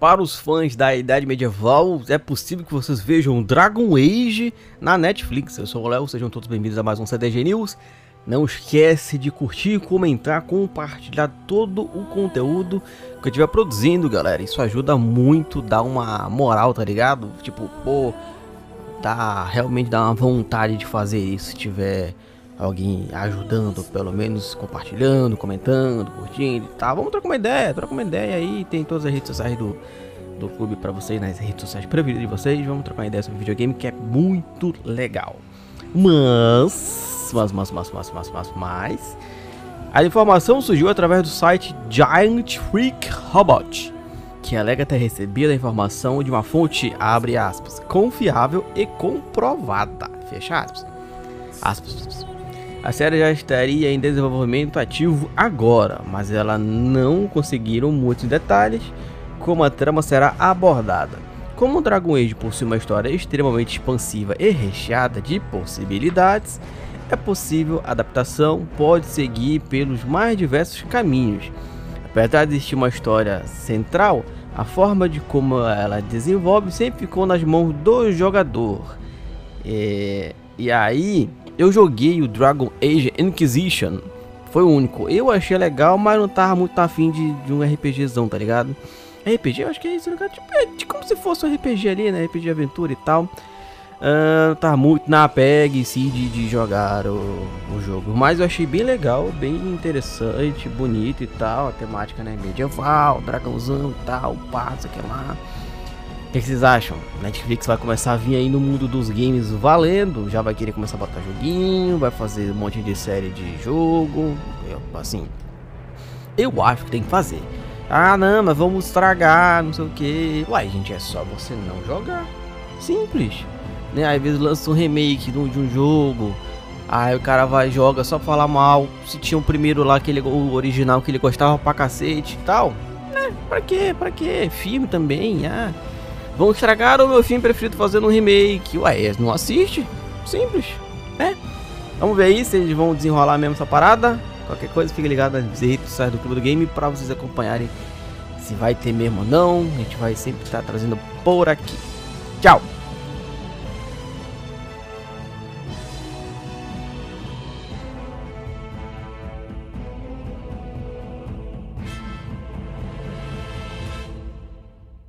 Para os fãs da Idade Medieval, é possível que vocês vejam Dragon Age na Netflix. Eu sou o Léo, sejam todos bem-vindos a mais um CDG News. Não esquece de curtir, comentar, compartilhar todo o conteúdo que eu estiver produzindo, galera. Isso ajuda muito, dá uma moral, tá ligado? Tipo, pô, dá realmente dá uma vontade de fazer isso se tiver alguém ajudando, pelo menos compartilhando, comentando, curtindo e tal. Vamos trocar uma ideia, trocar uma ideia aí. Tem todas as redes sociais do, do clube para vocês, nas redes sociais preferidas de vocês. Vamos trocar uma ideia sobre videogame que é muito legal. Mas, mas, mas, mas, mas, mas, mas, mas. A informação surgiu através do site Giant Freak Robot, que alega ter recebido a informação de uma fonte, abre aspas, confiável e comprovada, fecha aspas. aspas. A série já estaria em desenvolvimento ativo agora, mas ela não conseguiram muitos detalhes como a trama será abordada. Como Dragon Age possui uma história extremamente expansiva e recheada de possibilidades, é possível a adaptação pode seguir pelos mais diversos caminhos. Apesar de existir uma história central, a forma de como ela desenvolve sempre ficou nas mãos do jogador. É... E aí, eu joguei o Dragon Age Inquisition. Foi o único. Eu achei legal, mas não tava muito afim de, de um RPGzão, tá ligado? RPG, eu acho que é isso, né? Tipo, é de como se fosse um RPG ali, né? RPG aventura e tal. Uh, tá muito na PEG si de, de jogar o, o jogo. Mas eu achei bem legal, bem interessante, bonito e tal. A temática, né? Medieval, dragãozão e tal, passa, que lá. O que, vocês acham? Netflix vai começar a vir aí no mundo dos games valendo, já vai querer começar a botar joguinho, vai fazer um monte de série de jogo, eu, assim, eu acho que tem que fazer. Ah, não, mas vamos estragar, não sei o que. Uai, gente, é só você não jogar. Simples. Né? Às vezes lança um remake de um jogo, aí o cara vai joga só pra falar mal. Se tinha o um primeiro lá, aquele, o original que ele gostava pra cacete e tal. Né? Pra quê? Pra quê? Filme também, ah. Vão estragar o meu filme preferido fazendo um remake. Ué, não assiste? Simples, né? Vamos ver aí se eles vão desenrolar mesmo essa parada. Qualquer coisa, fique ligado nas redes sociais do Clube do Game para vocês acompanharem se vai ter mesmo ou não. A gente vai sempre estar trazendo por aqui. Tchau!